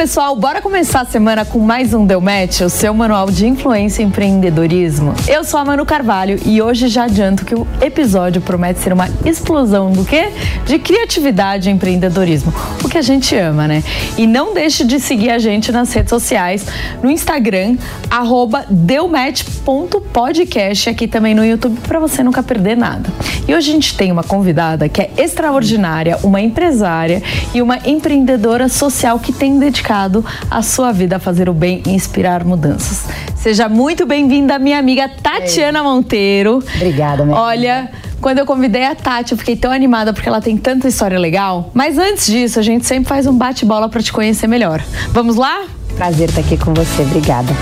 pessoal! Bora começar a semana com mais um Deu Match, o seu manual de influência e empreendedorismo. Eu sou a Manu Carvalho e hoje já adianto que o episódio promete ser uma explosão do quê? De criatividade e empreendedorismo, o que a gente ama, né? E não deixe de seguir a gente nas redes sociais, no Instagram, deumatch.podcast, aqui também no YouTube, para você nunca perder nada. E hoje a gente tem uma convidada que é extraordinária, uma empresária e uma empreendedora social que tem dedicado a sua vida a fazer o bem e inspirar mudanças. Seja muito bem-vinda, minha amiga Tatiana Monteiro. Obrigada, minha Olha, quando eu convidei a Tati, eu fiquei tão animada porque ela tem tanta história legal. Mas antes disso, a gente sempre faz um bate-bola para te conhecer melhor. Vamos lá? Prazer estar aqui com você, obrigada.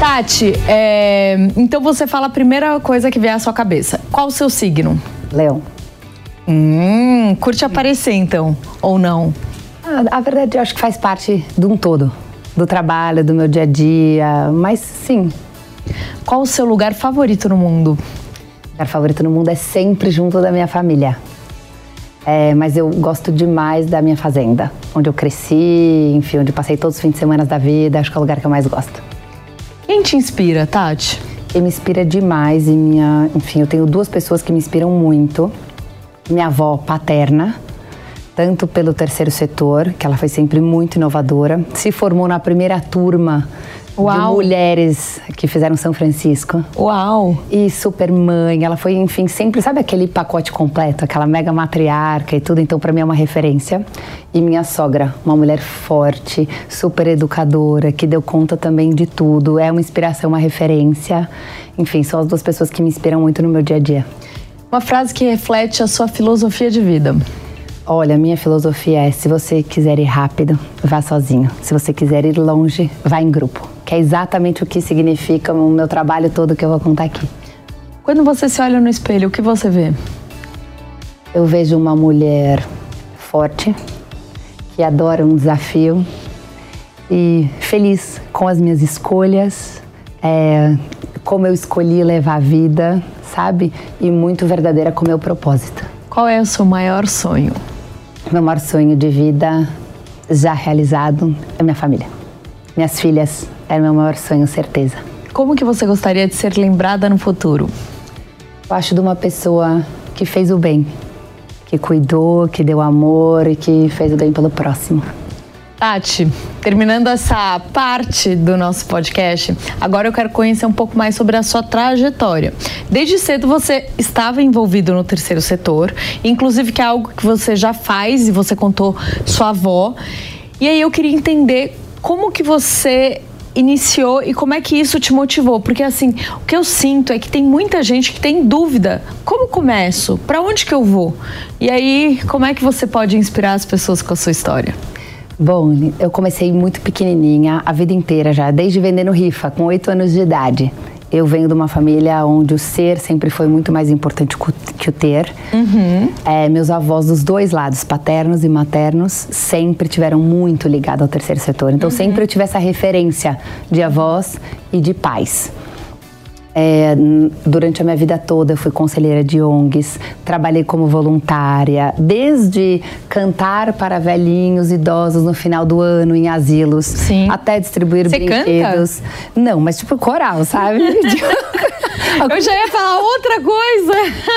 Tati, é... então você fala a primeira coisa que vier à sua cabeça. Qual o seu signo? Leão. Hum, curte aparecer então, ou não? Ah, a verdade, eu acho que faz parte de um todo. Do trabalho, do meu dia a dia, mas sim. Qual o seu lugar favorito no mundo? O lugar favorito no mundo é sempre junto da minha família. É, mas eu gosto demais da minha fazenda, onde eu cresci, enfim, onde eu passei todos os fins de semana da vida. Acho que é o lugar que eu mais gosto. Quem te inspira, Tati? Quem me inspira demais e minha, enfim, eu tenho duas pessoas que me inspiram muito. Minha avó paterna, tanto pelo terceiro setor, que ela foi sempre muito inovadora, se formou na primeira turma Uau. de mulheres que fizeram São Francisco. Uau! E super mãe, ela foi, enfim, sempre, sabe aquele pacote completo, aquela mega matriarca e tudo, então para mim é uma referência. E minha sogra, uma mulher forte, super educadora, que deu conta também de tudo, é uma inspiração, uma referência. Enfim, são as duas pessoas que me inspiram muito no meu dia a dia. Uma frase que reflete a sua filosofia de vida. Olha, minha filosofia é: se você quiser ir rápido, vá sozinho. Se você quiser ir longe, vá em grupo. Que é exatamente o que significa o meu trabalho todo que eu vou contar aqui. Quando você se olha no espelho, o que você vê? Eu vejo uma mulher forte, que adora um desafio e feliz com as minhas escolhas, é, como eu escolhi levar a vida, sabe? E muito verdadeira com o meu propósito. Qual é o seu maior sonho? Meu maior sonho de vida já realizado é minha família. Minhas filhas é meu maior sonho, certeza. Como que você gostaria de ser lembrada no futuro? Eu acho de uma pessoa que fez o bem, que cuidou, que deu amor e que fez o bem pelo próximo. Tati, terminando essa parte do nosso podcast, agora eu quero conhecer um pouco mais sobre a sua trajetória. Desde cedo você estava envolvido no terceiro setor, inclusive que é algo que você já faz e você contou sua avó. E aí eu queria entender como que você iniciou e como é que isso te motivou? Porque assim, o que eu sinto é que tem muita gente que tem dúvida. Como começo? Para onde que eu vou? E aí, como é que você pode inspirar as pessoas com a sua história? Bom, eu comecei muito pequenininha, a vida inteira já, desde vendendo rifa, com oito anos de idade. Eu venho de uma família onde o ser sempre foi muito mais importante que o ter. Uhum. É, meus avós dos dois lados, paternos e maternos, sempre tiveram muito ligado ao terceiro setor. Então, uhum. sempre eu tive essa referência de avós e de pais. É, durante a minha vida toda eu fui conselheira de ONGs, trabalhei como voluntária, desde cantar para velhinhos, idosos no final do ano em asilos, Sim. até distribuir Você brinquedos. Canta? Não, mas tipo coral, sabe? Eu já ia falar outra coisa.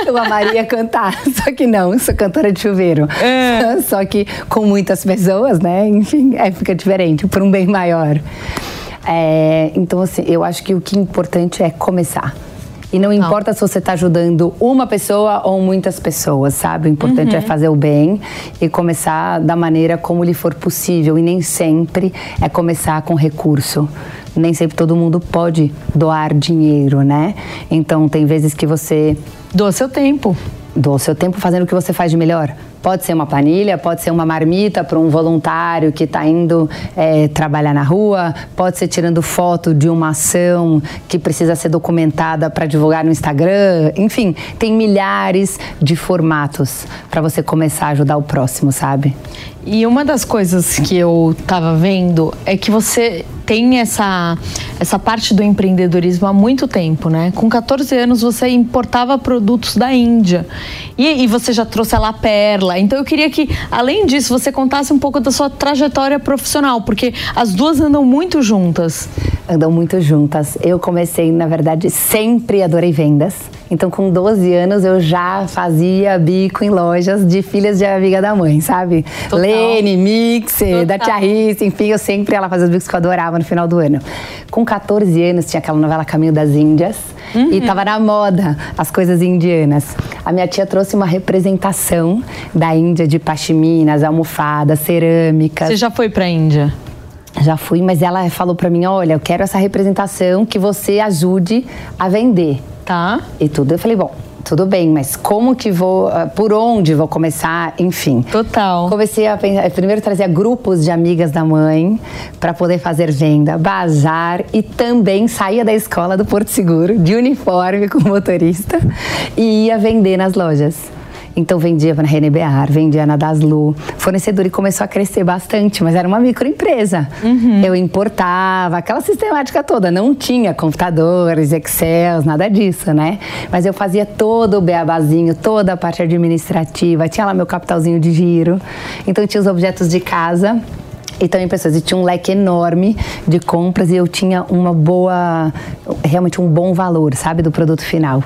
Eu amaria cantar, só que não, sou cantora de chuveiro. É. Só que com muitas pessoas, né? Enfim, é, fica diferente, por um bem maior. É, então, assim, eu acho que o que é importante é começar. E não, não. importa se você está ajudando uma pessoa ou muitas pessoas, sabe? O importante é uhum. é fazer o bem e começar da maneira como lhe for possível. E nem sempre é começar com recurso nem sempre todo mundo pode doar dinheiro, né? Então tem vezes que você doa seu tempo. Doa seu tempo fazendo o que você faz de melhor. Pode ser uma planilha, pode ser uma marmita para um voluntário que está indo é, trabalhar na rua, pode ser tirando foto de uma ação que precisa ser documentada para divulgar no Instagram. Enfim, tem milhares de formatos para você começar a ajudar o próximo, sabe? E uma das coisas que eu estava vendo é que você tem essa, essa parte do empreendedorismo há muito tempo, né? Com 14 anos você importava produtos da Índia e, e você já trouxe a La Perla. Então eu queria que, além disso, você contasse um pouco da sua trajetória profissional, porque as duas andam muito juntas. Andam muito juntas. Eu comecei, na verdade, sempre adorei vendas. Então, com 12 anos, eu já fazia bico em lojas de filhas de amiga da mãe, sabe? Total. Lene, Mixer, da Tia Risse, enfim, eu sempre ela fazia os bicos que eu adorava no final do ano. Com 14 anos, tinha aquela novela Caminho das Índias. Uhum. E tava na moda as coisas indianas. A minha tia trouxe uma representação da Índia de pashminas, almofadas, cerâmicas. Você já foi pra Índia? Já fui, mas ela falou para mim: olha, eu quero essa representação que você ajude a vender. Tá. E tudo. Eu falei: bom, tudo bem, mas como que vou, ah, por onde vou começar, enfim. Total. Comecei a pensar, primeiro trazia grupos de amigas da mãe para poder fazer venda, bazar e também saía da escola do Porto Seguro de uniforme com motorista e ia vender nas lojas. Então vendia na René Bear, vendia na Daslu. Fornecedor e começou a crescer bastante, mas era uma microempresa. Uhum. Eu importava, aquela sistemática toda. Não tinha computadores, Excel, nada disso, né? Mas eu fazia todo o beabazinho, toda a parte administrativa. Tinha lá meu capitalzinho de giro. Então tinha os objetos de casa e também pessoas. E tinha um leque enorme de compras e eu tinha uma boa, realmente um bom valor, sabe, do produto final.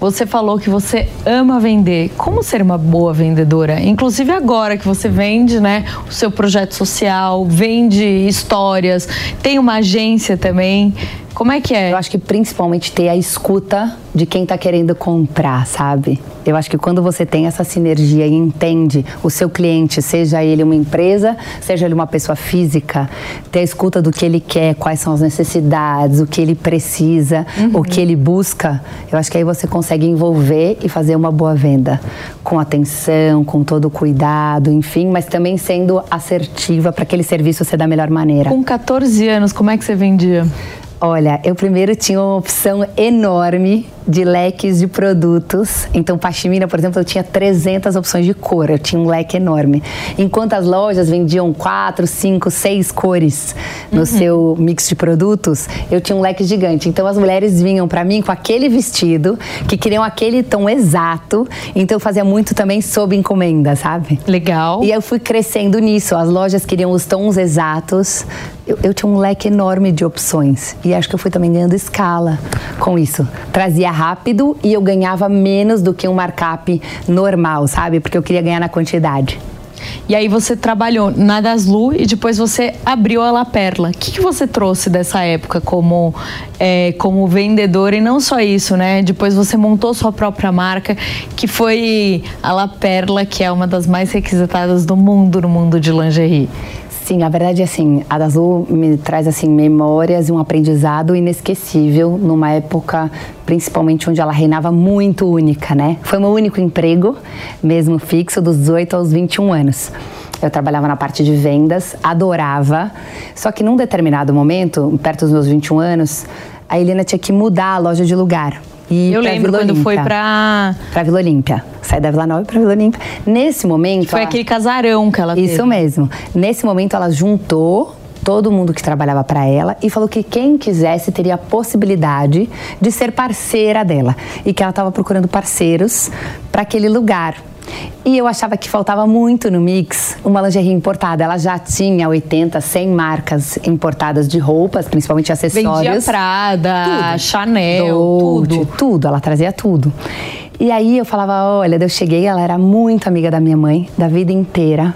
Você falou que você ama vender. Como ser uma boa vendedora? Inclusive agora que você vende, né, o seu projeto social, vende histórias, tem uma agência também. Como é que é? Eu acho que principalmente ter a escuta de quem está querendo comprar, sabe? Eu acho que quando você tem essa sinergia e entende o seu cliente, seja ele uma empresa, seja ele uma pessoa física, ter a escuta do que ele quer, quais são as necessidades, o que ele precisa, uhum. o que ele busca, eu acho que aí você consegue envolver e fazer uma boa venda. Com atenção, com todo o cuidado, enfim, mas também sendo assertiva para aquele serviço ser da melhor maneira. Com 14 anos, como é que você vendia? Olha, eu primeiro tinha uma opção enorme de leques de produtos. Então, pashmina, por exemplo, eu tinha 300 opções de cor, eu tinha um leque enorme. Enquanto as lojas vendiam quatro, cinco, seis cores no uhum. seu mix de produtos, eu tinha um leque gigante. Então, as mulheres vinham para mim com aquele vestido, que queriam aquele tom exato. Então, eu fazia muito também sob encomenda, sabe? Legal. E eu fui crescendo nisso. As lojas queriam os tons exatos. Eu, eu tinha um leque enorme de opções. E acho que eu fui também ganhando escala com isso. Trazia rápido e eu ganhava menos do que um markup normal, sabe? Porque eu queria ganhar na quantidade. E aí você trabalhou na Daslu e depois você abriu a La Perla. O que, que você trouxe dessa época como, é, como vendedor? E não só isso, né? Depois você montou sua própria marca, que foi a La Perla, que é uma das mais requisitadas do mundo, no mundo de lingerie. Sim, a verdade é assim, a Azul me traz assim memórias e um aprendizado inesquecível numa época principalmente onde ela reinava muito única, né? Foi meu único emprego, mesmo fixo, dos 18 aos 21 anos. Eu trabalhava na parte de vendas, adorava, só que num determinado momento, perto dos meus 21 anos, a Helena tinha que mudar a loja de lugar. E eu lembro Vila quando Olímpia. foi pra... Pra Vila Olímpia. Sai da Vila Nova pra Vila Olímpia. Nesse momento... Foi ela... aquele casarão que ela Isso mesmo. Nesse momento ela juntou todo mundo que trabalhava para ela e falou que quem quisesse teria a possibilidade de ser parceira dela e que ela estava procurando parceiros para aquele lugar. E eu achava que faltava muito no mix uma lingerie importada. Ela já tinha 80, 100 marcas importadas de roupas, principalmente acessórios. Vendia Prada, Tudo. Chanel, tudo. tudo. Ela trazia tudo. E aí eu falava, olha, eu cheguei, ela era muito amiga da minha mãe, da vida inteira.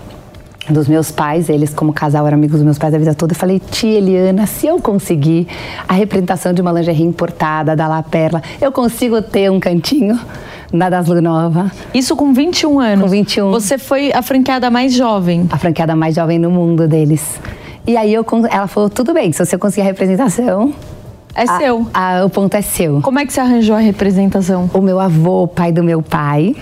Dos meus pais, eles como casal eram amigos dos meus pais a vida toda. Eu falei, tia Eliana, se eu conseguir a representação de uma lingerie importada da La Perla, eu consigo ter um cantinho na Daslu Nova. Isso com 21 anos. Com 21. Você foi a franqueada mais jovem. a franqueada mais jovem no mundo deles. E aí eu, ela falou, tudo bem, se você conseguir a representação, É a- seu. a- o ponto é seu. Como é que você arranjou a representação? O meu avô, o pai do meu pai,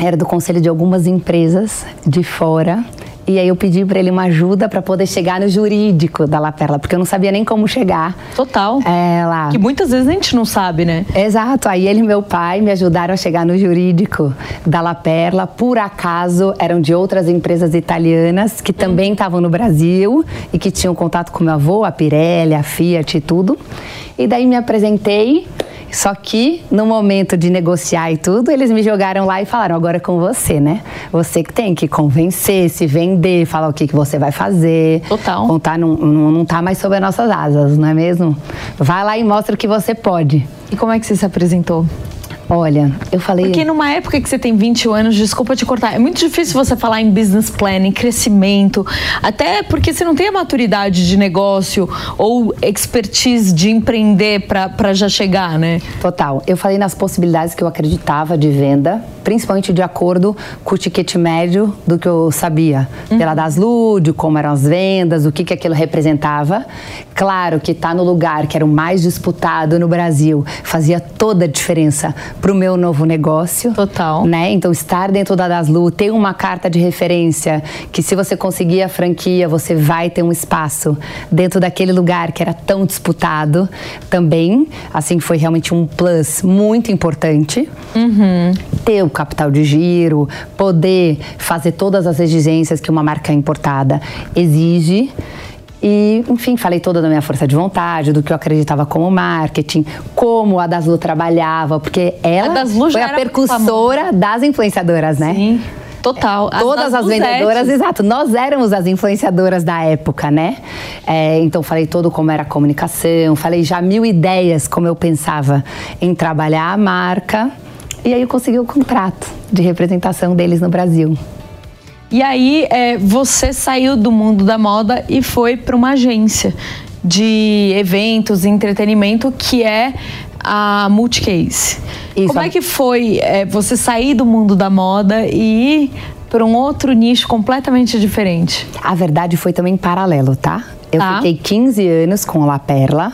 era do conselho de algumas empresas de fora. E aí eu pedi para ele uma ajuda para poder chegar no jurídico da La Perla, porque eu não sabia nem como chegar. Total. É, lá. Que muitas vezes a gente não sabe, né? Exato, aí ele e meu pai me ajudaram a chegar no jurídico da La Perla. Por acaso, eram de outras empresas italianas que também estavam no Brasil e que tinham contato com meu avô, a Pirelli, a Fiat e tudo. E daí me apresentei, só que no momento de negociar e tudo, eles me jogaram lá e falaram: agora é com você, né? Você que tem que convencer, se vender, falar o que, que você vai fazer. Total. Contar, não, não, não tá mais sob as nossas asas, não é mesmo? Vai lá e mostra o que você pode. E como é que você se apresentou? Olha, eu falei. Porque numa época que você tem 21 anos, desculpa te cortar, é muito difícil você falar em business plan, em crescimento, até porque você não tem a maturidade de negócio ou expertise de empreender para já chegar, né? Total. Eu falei nas possibilidades que eu acreditava de venda, principalmente de acordo com o ticket médio do que eu sabia. Pela Daslu, de como eram as vendas, o que, que aquilo representava. Claro que estar no lugar que era o mais disputado no Brasil fazia toda a diferença para o meu novo negócio. Total. Né? Então, estar dentro da Daslu, ter uma carta de referência que se você conseguir a franquia, você vai ter um espaço dentro daquele lugar que era tão disputado também. Assim, foi realmente um plus muito importante. Ter o capital de giro, poder fazer todas as exigências que uma marca importada exige. E, enfim, falei toda da minha força de vontade, do que eu acreditava como marketing, como a Daslu trabalhava, porque ela A foi a percussora das influenciadoras, né? Sim. Total. Todas as vendedoras, exato. Nós éramos as influenciadoras da época, né? É, então falei todo como era a comunicação, falei já mil ideias como eu pensava em trabalhar a marca. E aí eu consegui o contrato de representação deles no Brasil. E aí, é, você saiu do mundo da moda e foi para uma agência de eventos e entretenimento que é a Multicase. Isso. Como é que foi é, você sair do mundo da moda e ir para um outro nicho completamente diferente? A verdade foi também paralelo, tá? Eu Tá. fiquei 15 anos com La Perla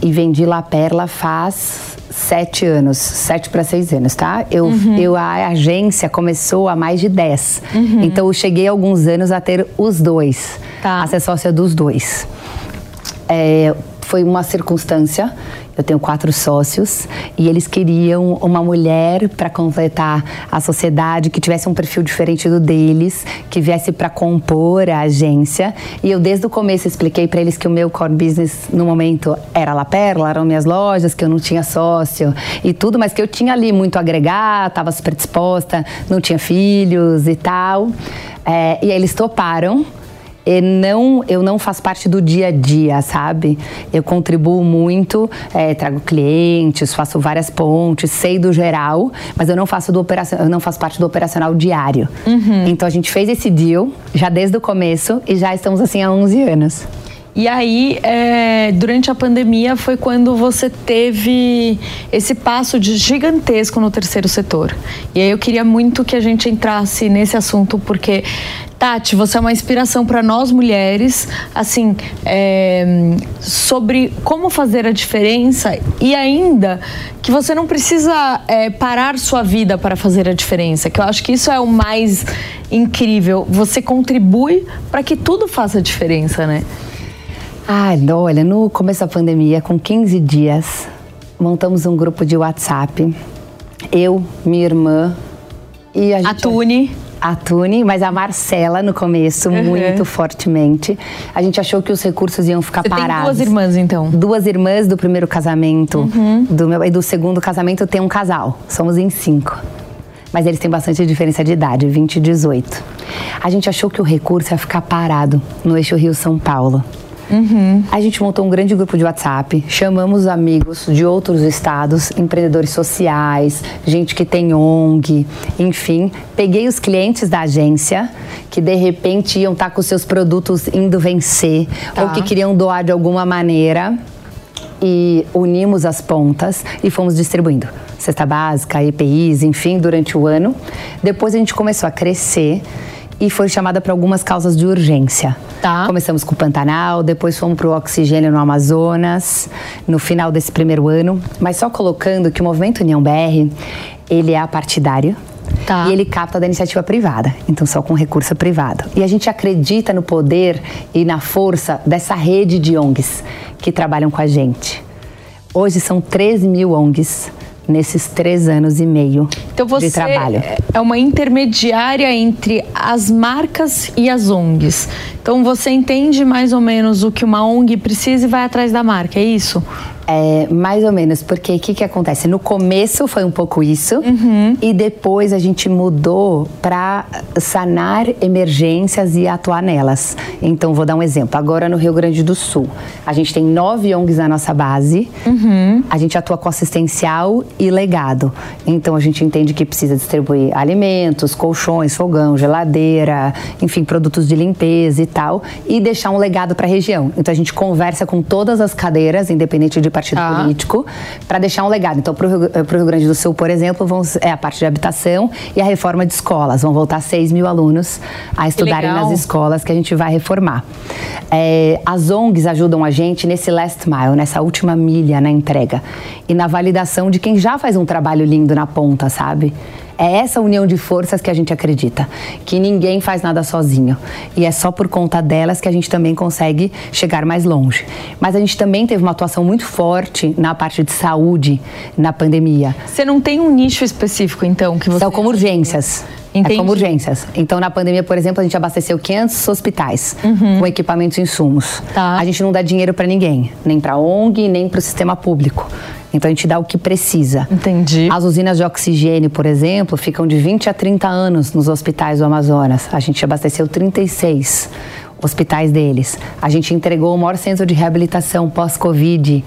e vendi La Perla faz sete anos, sete para seis anos, tá? Eu, eu, a agência começou há mais de 10. Então eu cheguei alguns anos a ter os dois, Tá. a ser sócia dos dois. É, foi uma circunstância. Eu tenho quatro sócios e eles queriam uma mulher para completar a sociedade que tivesse um perfil diferente do deles, que viesse para compor a agência. E eu desde o começo expliquei para eles que o meu core business no momento era La Perla, eram minhas lojas, que eu não tinha sócio e tudo, mas que eu tinha ali muito a agregar, estava super disposta, não tinha filhos e tal. É, e aí eles toparam. E não, eu não faço parte do dia a dia, sabe? Eu contribuo muito, eh, trago clientes, faço várias pontes, sei do geral, mas eu não faço do operacion, eu não faço parte do operacional diário. Então a gente fez esse deal já desde o começo e já estamos assim há 11 anos. E aí, é, durante a pandemia, foi quando você teve esse passo de gigantesco no terceiro setor. E aí eu queria muito que a gente entrasse nesse assunto, porque, Tati, você é uma inspiração para nós mulheres, assim, é, sobre como fazer a diferença e ainda que você não precisa é, parar sua vida para fazer a diferença, que eu acho que isso é o mais incrível. Você contribui para que tudo faça diferença, né? Ai, olha, no começo da pandemia, com 15 dias, montamos um grupo de WhatsApp. Eu, minha irmã e a gente. A Tune. A Tune, mas a Marcela no começo, Uhum. muito fortemente. A gente achou que os recursos iam ficar Você tem parados. duas irmãs, então? Duas irmãs do primeiro casamento. Uhum. Do meu, e do segundo casamento tem um casal. Somos em cinco. mas eles têm bastante diferença de idade, 20 e 18. A gente achou que o recurso ia ficar parado no eixo Rio-São Paulo. Uhum. A gente montou um grande grupo de WhatsApp, chamamos amigos de outros estados, empreendedores sociais, gente que tem ONG, enfim. Peguei os clientes da agência que de repente iam estar com seus produtos indo vencer tá. ou que queriam doar de alguma maneira e unimos as pontas e fomos distribuindo. Cesta básica, EPIs, enfim, durante o ano. Depois a gente começou a crescer e foi chamada para algumas causas de urgência. Tá. Começamos com o Pantanal, depois fomos para o oxigênio no Amazonas, no final desse primeiro ano. Mas só colocando que o Movimento União BR, ele é apartidário, Tá. E ele capta da iniciativa privada, então só com recurso privado. E a gente acredita no poder e na força dessa rede de ONGs que trabalham com a gente. Hoje são 13 mil ONGs nesses três anos e meio então de trabalho. É uma intermediária entre as marcas e as ONGs. Então você entende mais ou menos o que uma ONG precisa e vai atrás da marca, é isso? É, mais ou menos, porque o que, que acontece? No começo foi um pouco isso, uhum. e depois a gente mudou para sanar emergências e atuar nelas. Então, vou dar um exemplo. Agora no Rio Grande do Sul, a gente tem nove ONGs na nossa base, uhum. a gente atua com assistencial e legado. Então, a gente entende que precisa distribuir alimentos, colchões, fogão, geladeira, enfim, produtos de limpeza e tal, e deixar um legado para a região. Então, a gente conversa com todas as cadeiras, independente de partido ah. político, para deixar um legado. Então, para o Rio, Rio, Grande do Sul, por exemplo, é a parte de habitação e a reforma de escolas. Vão voltar 6 mil alunos a estudarem nas escolas que a gente vai reformar. É, as ONGs ajudam a gente nesse last mile, nessa última milha na entrega e na validação de quem já faz um trabalho lindo na ponta, sabe? É essa união de forças que a gente acredita, que ninguém faz nada sozinho. E é só por conta delas que a gente também consegue chegar mais longe. Mas a gente também teve uma atuação muito forte na parte de saúde na pandemia. Você não tem um nicho específico, então, que você. São como urgências. Entendi. É como urgências. Então, na pandemia, por exemplo, a gente abasteceu 500 hospitais uhum. com equipamentos e insumos. Tá. A gente não dá dinheiro para ninguém, nem para ONG, nem para o sistema público. Então a gente dá o que precisa. Entendi. As usinas de oxigênio, por exemplo, ficam de 20 a 30 anos nos hospitais do Amazonas. A gente abasteceu 36 hospitais deles. A gente entregou o maior centro de reabilitação pós-Covid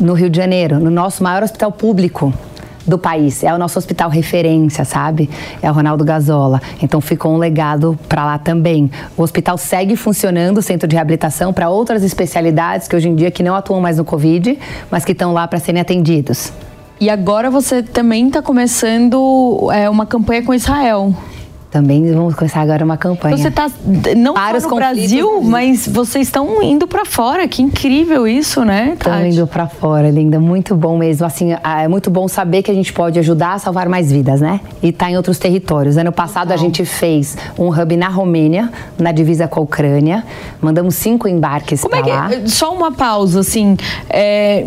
no Rio de Janeiro, no nosso maior hospital público do país. É o nosso hospital referência, sabe? É o Ronaldo Gazola. Então ficou um legado para lá também. O hospital segue funcionando, o centro de reabilitação, para outras especialidades que hoje em dia que não atuam mais no Covid, mas que estão lá para serem atendidos. E agora você também está começando é, uma campanha com Israel. Também vamos começar agora uma campanha. Você está não para só no Brasil, mas vocês estão indo para fora. Que incrível isso, né? Estão indo para fora, linda. Muito bom mesmo. Assim, é muito bom saber que a gente pode ajudar a salvar mais vidas, né? E tá em outros territórios. Ano passado a gente fez um hub na Romênia, na divisa com a Ucrânia. Mandamos cinco embarques para é lá. Só uma pausa, assim. É,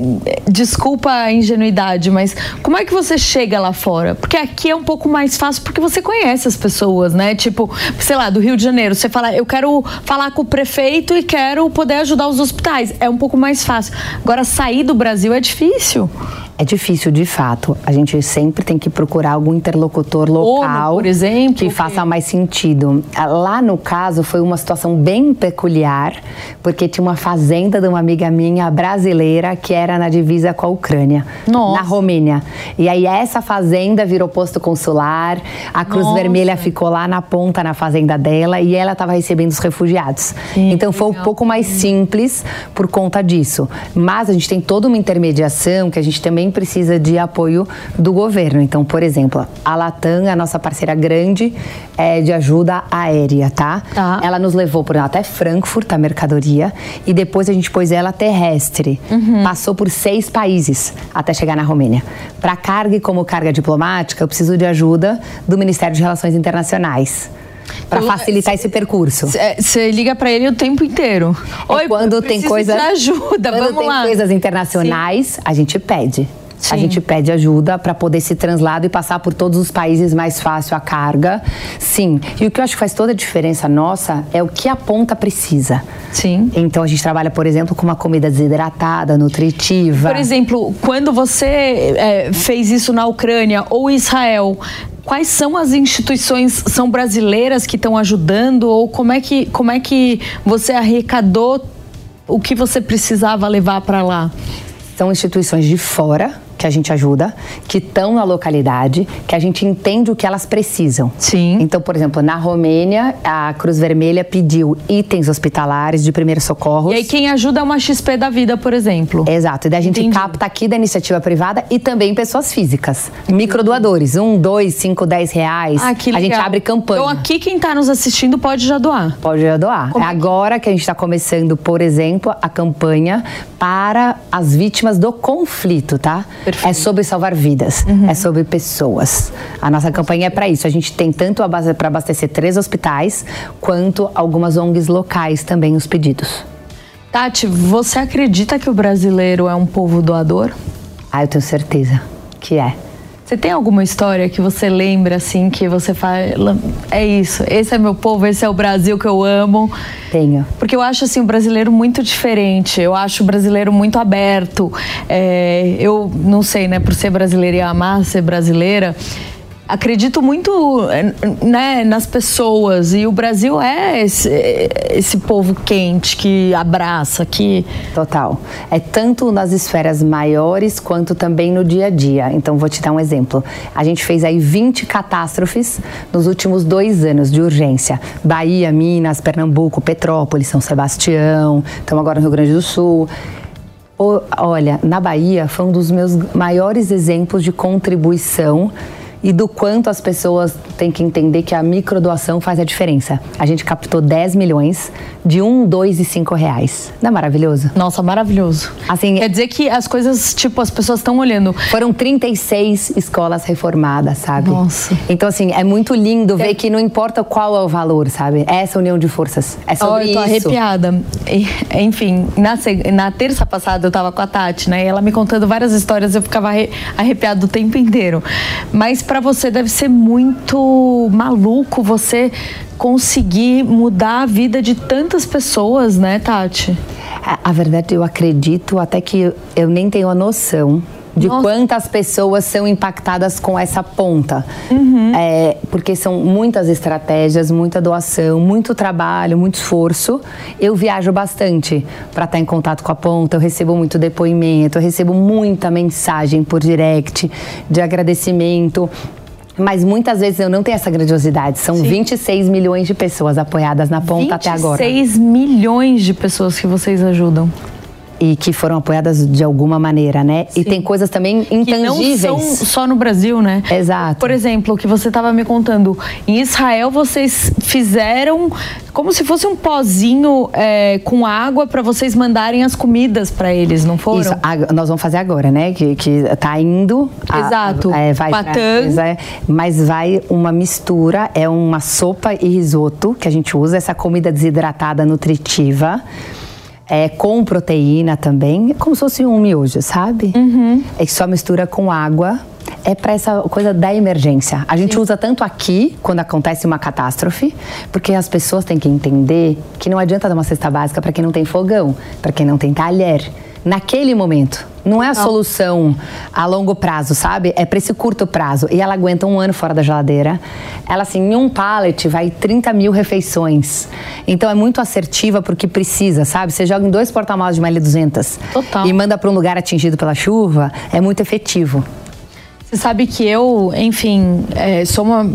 desculpa a ingenuidade, mas como é que você chega lá fora? Porque aqui é um pouco mais fácil porque você conhece as pessoas pessoas, né? Tipo, sei lá, do Rio de Janeiro, você fala, eu quero falar com o prefeito e quero poder ajudar os hospitais. É um pouco mais fácil. Agora, sair do Brasil é difícil. É difícil, de fato. A gente sempre tem que procurar algum interlocutor local, ONU, por exemplo, que faça mais sentido. Ah, lá no caso foi uma situação bem peculiar, porque tinha uma fazenda de uma amiga minha brasileira que era na divisa com a Ucrânia, Nossa. na Romênia. E aí essa fazenda virou posto consular, a Cruz Nossa. Vermelha ficou lá na ponta na fazenda dela e ela estava recebendo os refugiados. Sim, então foi um pouco mais simples por conta disso. Mas a gente tem toda uma intermediação que a gente também também precisa de apoio do governo. Então, por exemplo, a Latam, a nossa parceira grande é de ajuda aérea, tá? tá. Ela nos levou por até Frankfurt, a mercadoria, e depois a gente pôs ela terrestre. Uhum. Passou por seis países até chegar na Romênia. Para carga e como carga diplomática, eu preciso de ajuda do Ministério de Relações Internacionais para facilitar esse percurso. Você liga para ele o tempo inteiro. Oi, quando tem coisa ajuda, quando vamos tem lá. coisas internacionais, Sim. a gente pede. Sim. A gente pede ajuda para poder se transladar e passar por todos os países mais fácil a carga. Sim. E o que eu acho que faz toda a diferença nossa é o que a ponta precisa. Sim. Então a gente trabalha, por exemplo, com uma comida desidratada, nutritiva. Por exemplo, quando você é, fez isso na Ucrânia ou Israel, quais são as instituições são brasileiras que estão ajudando ou como é que como é que você arrecadou o que você precisava levar para lá? São instituições de fora que a gente ajuda, que estão na localidade, que a gente entende o que elas precisam. Sim. Então, por exemplo, na Romênia, a Cruz Vermelha pediu itens hospitalares de primeiros socorros. E aí quem ajuda é uma XP da vida, por exemplo. Exato. E daí a gente Entendi. capta aqui da iniciativa privada e também pessoas físicas. Microdoadores. Um, dois, cinco, dez reais. Ah, que legal. A gente abre campanha. Então aqui quem está nos assistindo pode já doar. Pode já doar. Como é agora que a gente está começando, por exemplo, a campanha para as vítimas do conflito, tá? Perfeito. É sobre salvar vidas, uhum. é sobre pessoas. A nossa campanha é para isso. A gente tem tanto para abastecer três hospitais, quanto algumas ONGs locais também os pedidos. Tati, você acredita que o brasileiro é um povo doador? Ah, eu tenho certeza que é. Você tem alguma história que você lembra assim que você fala, é isso, esse é meu povo, esse é o Brasil que eu amo? Tenho. Porque eu acho assim o brasileiro muito diferente. Eu acho o brasileiro muito aberto. É, eu não sei, né, por ser brasileira e amar ser brasileira, acredito muito né, nas pessoas e o Brasil é esse, esse povo quente que abraça, que total é tanto nas esferas maiores quanto também no dia a dia. Então vou te dar um exemplo. A gente fez aí 20 catástrofes nos últimos dois anos de urgência: Bahia, Minas, Pernambuco, Petrópolis, São Sebastião. Estamos agora no Rio Grande do Sul. Olha, na Bahia foi um dos meus maiores exemplos de contribuição e do quanto as pessoas têm que entender que a microdoação faz a diferença. A gente captou 10 milhões de um, dois e cinco reais. Não é maravilhoso? Nossa, maravilhoso. Assim, Quer dizer que as coisas, tipo, as pessoas estão olhando. Foram 36 escolas reformadas, sabe? Nossa. Então, assim, é muito lindo ver é. que não importa qual é o valor, sabe? É essa união de forças. É sobre oh, eu tô isso. arrepiada. Enfim, na, na terça passada eu tava com a Tati, né? E ela me contando várias histórias, eu ficava arrepiada o tempo inteiro. Mas para você deve ser muito maluco você conseguir mudar a vida de tantas pessoas, né, Tati? A, a verdade, eu acredito até que eu nem tenho a noção de Nossa. quantas pessoas são impactadas com essa ponta. Uhum. É, porque são muitas estratégias, muita doação, muito trabalho, muito esforço. Eu viajo bastante para estar em contato com a ponta, eu recebo muito depoimento, eu recebo muita mensagem por direct de agradecimento. Mas muitas vezes eu não tenho essa grandiosidade. São Sim. 26 milhões de pessoas apoiadas na ponta até agora. 26 milhões de pessoas que vocês ajudam e que foram apoiadas de alguma maneira, né? Sim. E tem coisas também intangíveis. Que não são só no Brasil, né? Exato. Por exemplo, o que você estava me contando, em Israel vocês fizeram como se fosse um pozinho é, com água para vocês mandarem as comidas para eles, não foram? Isso, a, nós vamos fazer agora, né? Que, que tá indo. Exato. A, é, vai. É, mas vai uma mistura, é uma sopa e risoto que a gente usa, essa comida desidratada nutritiva é, com proteína também, é como se fosse um miojo, sabe? Uhum. É que só mistura com água. É para essa coisa da emergência. A gente Sim. usa tanto aqui, quando acontece uma catástrofe, porque as pessoas têm que entender que não adianta dar uma cesta básica para quem não tem fogão, para quem não tem talher naquele momento. Não é a solução a longo prazo, sabe? É para esse curto prazo. E ela aguenta um ano fora da geladeira. Ela, assim, em um pallet vai 30 mil refeições. Então é muito assertiva porque precisa, sabe? Você joga em dois porta-malas de uma L200 Total. e manda para um lugar atingido pela chuva, é muito efetivo. Você sabe que eu, enfim, é, sou uma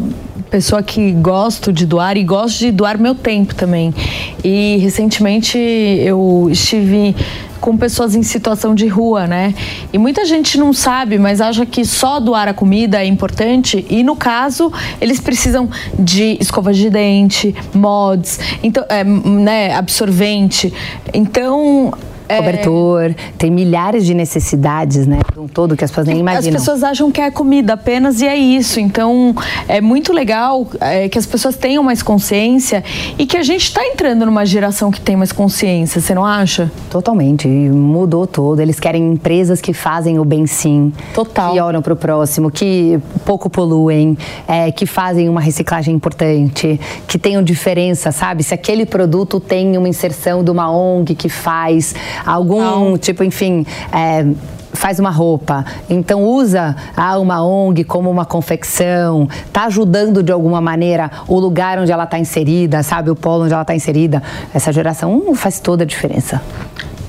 pessoa que gosto de doar e gosto de doar meu tempo também. E recentemente eu estive com pessoas em situação de rua, né? E muita gente não sabe, mas acha que só doar a comida é importante e no caso eles precisam de escova de dente, mods, então, é, né, absorvente. Então é... cobertor, tem milhares de necessidades, né? Um todo que as pessoas nem imaginam. As pessoas acham que é comida apenas e é isso. Então, é muito legal é, que as pessoas tenham mais consciência e que a gente está entrando numa geração que tem mais consciência, você não acha? Totalmente. Mudou todo. Eles querem empresas que fazem o bem sim. Total. Que olham para o próximo, que pouco poluem, é, que fazem uma reciclagem importante, que tenham diferença, sabe? Se aquele produto tem uma inserção de uma ONG que faz algum Não. tipo, enfim. É, faz uma roupa, então usa ah, uma ONG como uma confecção, está ajudando de alguma maneira o lugar onde ela está inserida, sabe, o polo onde ela está inserida. Essa geração faz toda a diferença.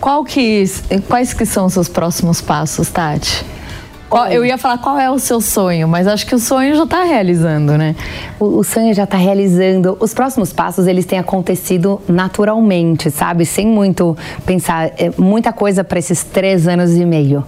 Qual que, quais que são os seus próximos passos, Tati? Qual, eu ia falar qual é o seu sonho, mas acho que o sonho já está realizando, né? O, o sonho já está realizando. Os próximos passos eles têm acontecido naturalmente, sabe? Sem muito pensar, é, muita coisa para esses três anos e meio.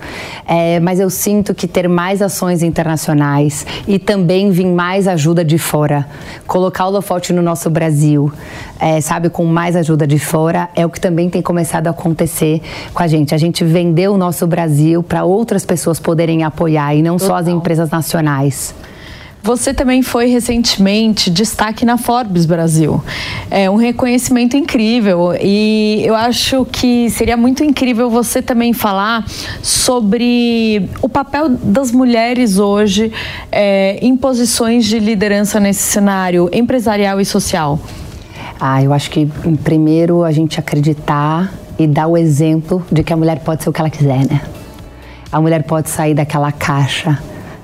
É, mas eu sinto que ter mais ações internacionais e também vir mais ajuda de fora, colocar o Lofote no nosso Brasil, é, sabe, com mais ajuda de fora, é o que também tem começado a acontecer com a gente. A gente vendeu o nosso Brasil para outras pessoas poderem apoiar e não Total. só as empresas nacionais. Você também foi recentemente destaque na Forbes Brasil. É um reconhecimento incrível e eu acho que seria muito incrível você também falar sobre o papel das mulheres hoje é, em posições de liderança nesse cenário empresarial e social. Ah, eu acho que primeiro a gente acreditar e dar o exemplo de que a mulher pode ser o que ela quiser, né? A mulher pode sair daquela caixa,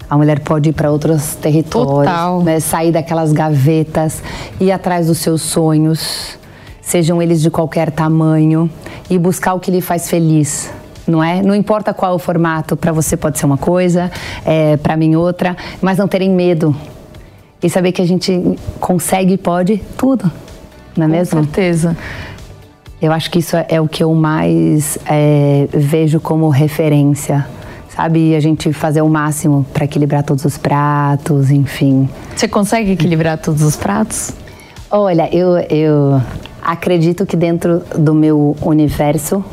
a mulher pode ir para outros territórios, né? sair daquelas gavetas, ir atrás dos seus sonhos, sejam eles de qualquer tamanho, e buscar o que lhe faz feliz. Não é? Não importa qual o formato, para você pode ser uma coisa, é, para mim outra, mas não terem medo e saber que a gente consegue e pode tudo, não é Com mesmo? Com certeza. Eu acho que isso é o que eu mais é, vejo como referência sabe? A gente fazer o máximo para equilibrar todos os pratos, enfim. Você consegue equilibrar todos os pratos? Olha, eu, eu acredito que dentro do meu universo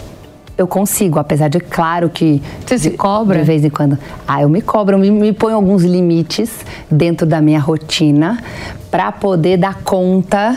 eu consigo, apesar de claro que. Você se cobra? De vez em quando. Ah, eu me cobro, me, me ponho alguns limites dentro da minha rotina para poder dar conta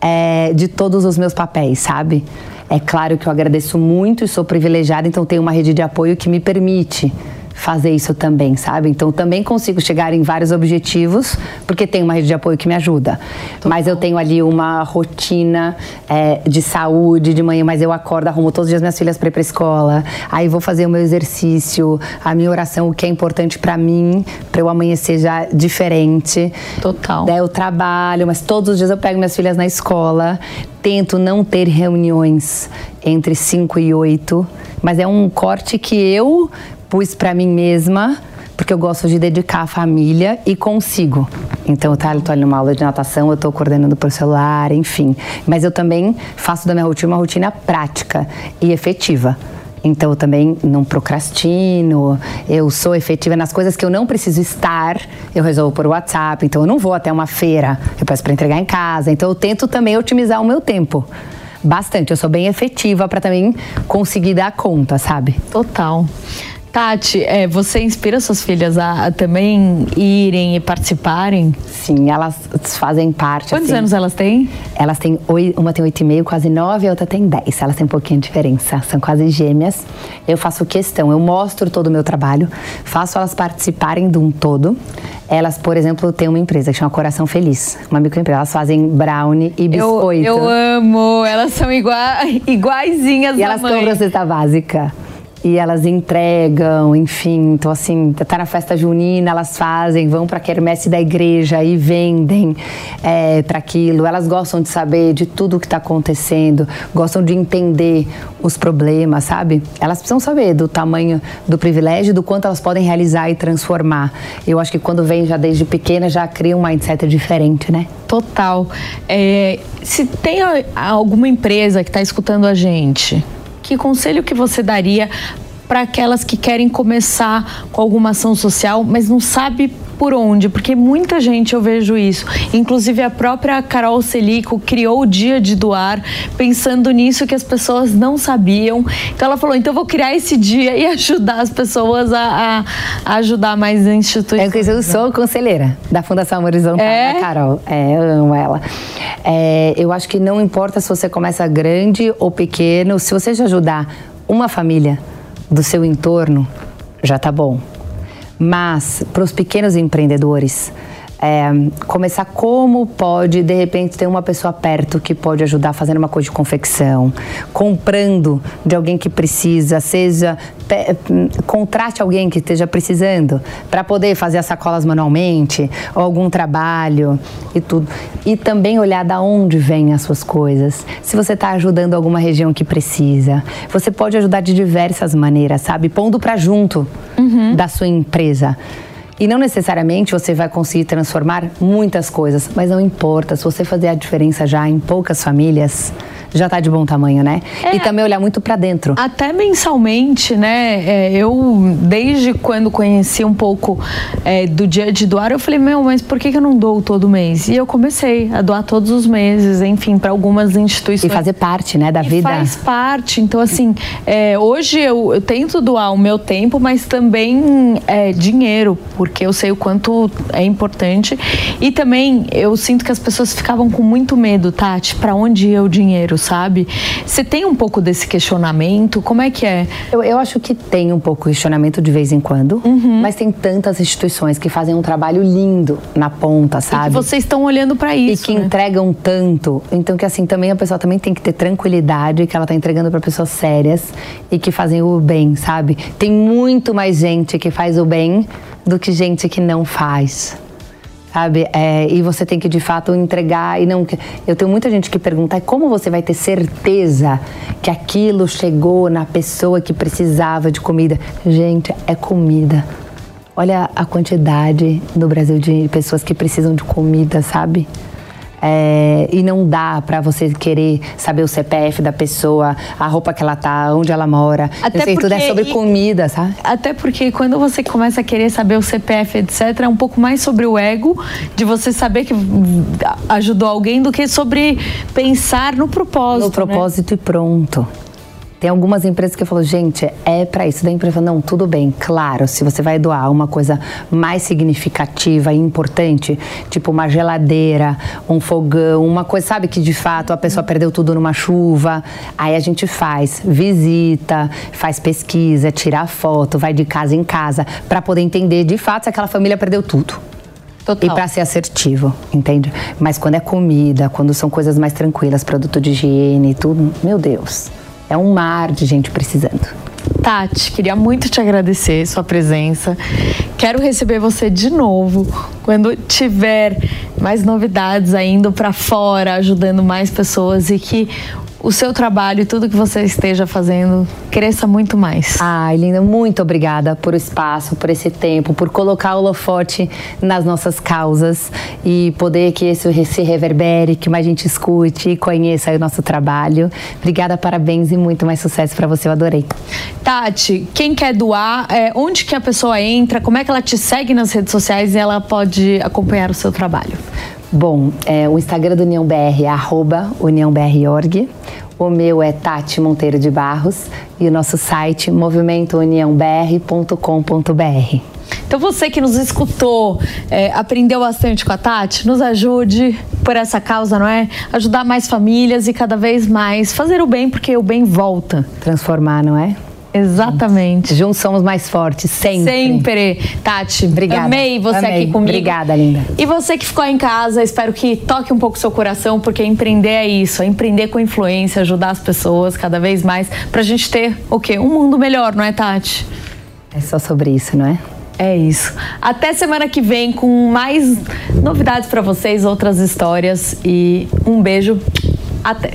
é, de todos os meus papéis, sabe? É claro que eu agradeço muito e sou privilegiada, então tenho uma rede de apoio que me permite fazer isso também, sabe? Então também consigo chegar em vários objetivos porque tenho uma rede de apoio que me ajuda. Total. Mas eu tenho ali uma rotina é, de saúde de manhã, mas eu acordo, arrumo todos os dias minhas filhas para ir para escola, aí vou fazer o meu exercício, a minha oração, o que é importante para mim, para eu amanhecer já diferente. Total. Daí eu trabalho, mas todos os dias eu pego minhas filhas na escola, tento não ter reuniões entre 5 e 8, mas é um corte que eu pus para mim mesma, porque eu gosto de dedicar a família e consigo. Então, tá, eu tô ali numa aula de natação, eu tô coordenando por celular, enfim. Mas eu também faço da minha rotina uma rotina prática e efetiva. Então eu também não procrastino, eu sou efetiva nas coisas que eu não preciso estar, eu resolvo por WhatsApp, então eu não vou até uma feira, eu peço para entregar em casa. Então eu tento também otimizar o meu tempo bastante. Eu sou bem efetiva para também conseguir dar conta, sabe? Total. Tati, é, você inspira suas filhas a, a, também irem e participarem? Sim, elas fazem parte. Quantos assim, anos elas têm? Elas têm, uma tem oito e meio, quase nove, a outra tem dez. Elas têm um pouquinho de diferença, são quase gêmeas. Eu faço questão, eu mostro todo o meu trabalho, faço elas participarem de um todo. Elas, por exemplo, têm uma empresa que chama Coração Feliz, uma microempresa. Elas fazem brownie e biscoito. Eu, eu amo, elas são igua, iguaizinhas E elas compram cesta básica e elas entregam, enfim. Então, assim, tá na festa junina, elas fazem, vão para quermesse da igreja e vendem é, para aquilo. Elas gostam de saber de tudo o que está acontecendo, gostam de entender os problemas, sabe? Elas precisam saber do tamanho do privilégio, do quanto elas podem realizar e transformar. Eu acho que quando vem já desde pequena, já cria um mindset diferente, né? Total. É, se tem alguma empresa que está escutando a gente, que conselho que você daria para aquelas que querem começar com alguma ação social, mas não sabe por onde? Porque muita gente eu vejo isso. Inclusive a própria Carol Celico criou o dia de doar pensando nisso que as pessoas não sabiam. Então ela falou: então eu vou criar esse dia e ajudar as pessoas a, a ajudar mais instituições. É, eu sou conselheira da Fundação Horizontal, é? da Carol. É, eu amo ela. É, eu acho que não importa se você começa grande ou pequeno, se você já ajudar uma família do seu entorno, já tá bom. Mas para os pequenos empreendedores, é, começar como pode, de repente, ter uma pessoa perto que pode ajudar fazendo uma coisa de confecção, comprando de alguém que precisa, seja contrate alguém que esteja precisando para poder fazer as sacolas manualmente, ou algum trabalho e tudo. E também olhar da onde vêm as suas coisas. Se você está ajudando alguma região que precisa, você pode ajudar de diversas maneiras, sabe? Pondo para junto uhum. da sua empresa. E não necessariamente você vai conseguir transformar muitas coisas, mas não importa, se você fazer a diferença já em poucas famílias, já está de bom tamanho, né? É, e também olhar muito para dentro. Até mensalmente, né? É, eu, desde quando conheci um pouco é, do dia de doar, eu falei, meu, mas por que, que eu não dou todo mês? E eu comecei a doar todos os meses, enfim, para algumas instituições. E fazer parte, né, da e vida. Faz parte. Então, assim, é, hoje eu, eu, tento doar o meu tempo, mas também é, dinheiro, porque eu sei o quanto é importante. E também eu sinto que as pessoas ficavam com muito medo, Tati, para onde ia o dinheiro? sabe? Você tem um pouco desse questionamento? Como é que é? Eu, eu acho que tem um pouco questionamento de vez em quando, uhum. mas tem tantas instituições que fazem um trabalho lindo na ponta, sabe? E vocês estão olhando para isso. E que né? entregam tanto. Então que assim, também a pessoa também tem que ter tranquilidade que ela tá entregando para pessoas sérias e que fazem o bem, sabe? Tem muito mais gente que faz o bem do que gente que não faz sabe? É, e você tem que de fato entregar e não. Eu tenho muita gente que pergunta como você vai ter certeza que aquilo chegou na pessoa que precisava de comida. Gente, é comida. Olha a quantidade no Brasil de pessoas que precisam de comida, sabe? É, e não dá para você querer saber o CPF da pessoa, a roupa que ela tá, onde ela mora. Até sei, porque, tudo é sobre comida, sabe? Até porque quando você começa a querer saber o CPF, etc., é um pouco mais sobre o ego, de você saber que ajudou alguém, do que sobre pensar no propósito. No propósito né? e pronto. Tem algumas empresas que falam, gente, é para isso. Da empresa não, tudo bem, claro, se você vai doar uma coisa mais significativa e importante, tipo uma geladeira, um fogão, uma coisa, sabe, que de fato a pessoa perdeu tudo numa chuva, aí a gente faz visita, faz pesquisa, tira foto, vai de casa em casa, para poder entender de fato se aquela família perdeu tudo. Total. E para ser assertivo, entende? Mas quando é comida, quando são coisas mais tranquilas, produto de higiene e tudo, meu Deus. É um mar de gente precisando. Tati, queria muito te agradecer sua presença. Quero receber você de novo quando tiver mais novidades ainda para fora, ajudando mais pessoas e que o seu trabalho e tudo que você esteja fazendo cresça muito mais. Ai, linda, muito obrigada por o espaço, por esse tempo, por colocar o holofote nas nossas causas e poder que isso se reverbere, que mais gente escute e conheça o nosso trabalho. Obrigada, parabéns e muito mais sucesso para você, eu adorei. Tati, quem quer doar, é, onde que a pessoa entra, como é que ela te segue nas redes sociais e ela pode acompanhar o seu trabalho? Bom, é, o Instagram do União BR é arroba uniãobr.org. O meu é Tati Monteiro de Barros e o nosso site movimentouniãobr.com.br. Então você que nos escutou, é, aprendeu bastante com a Tati, nos ajude por essa causa, não é? Ajudar mais famílias e cada vez mais fazer o bem, porque o bem volta. Transformar, não é? Exatamente. Juntos somos mais fortes, sempre. Sempre. Tati, obrigada. Amei você Amei. aqui comigo. Obrigada, linda. E você que ficou em casa, espero que toque um pouco seu coração, porque empreender é isso, é empreender com influência, ajudar as pessoas cada vez mais, pra gente ter o quê? Um mundo melhor, não é, Tati? É só sobre isso, não é? É isso. Até semana que vem com mais novidades para vocês, outras histórias e um beijo. Até.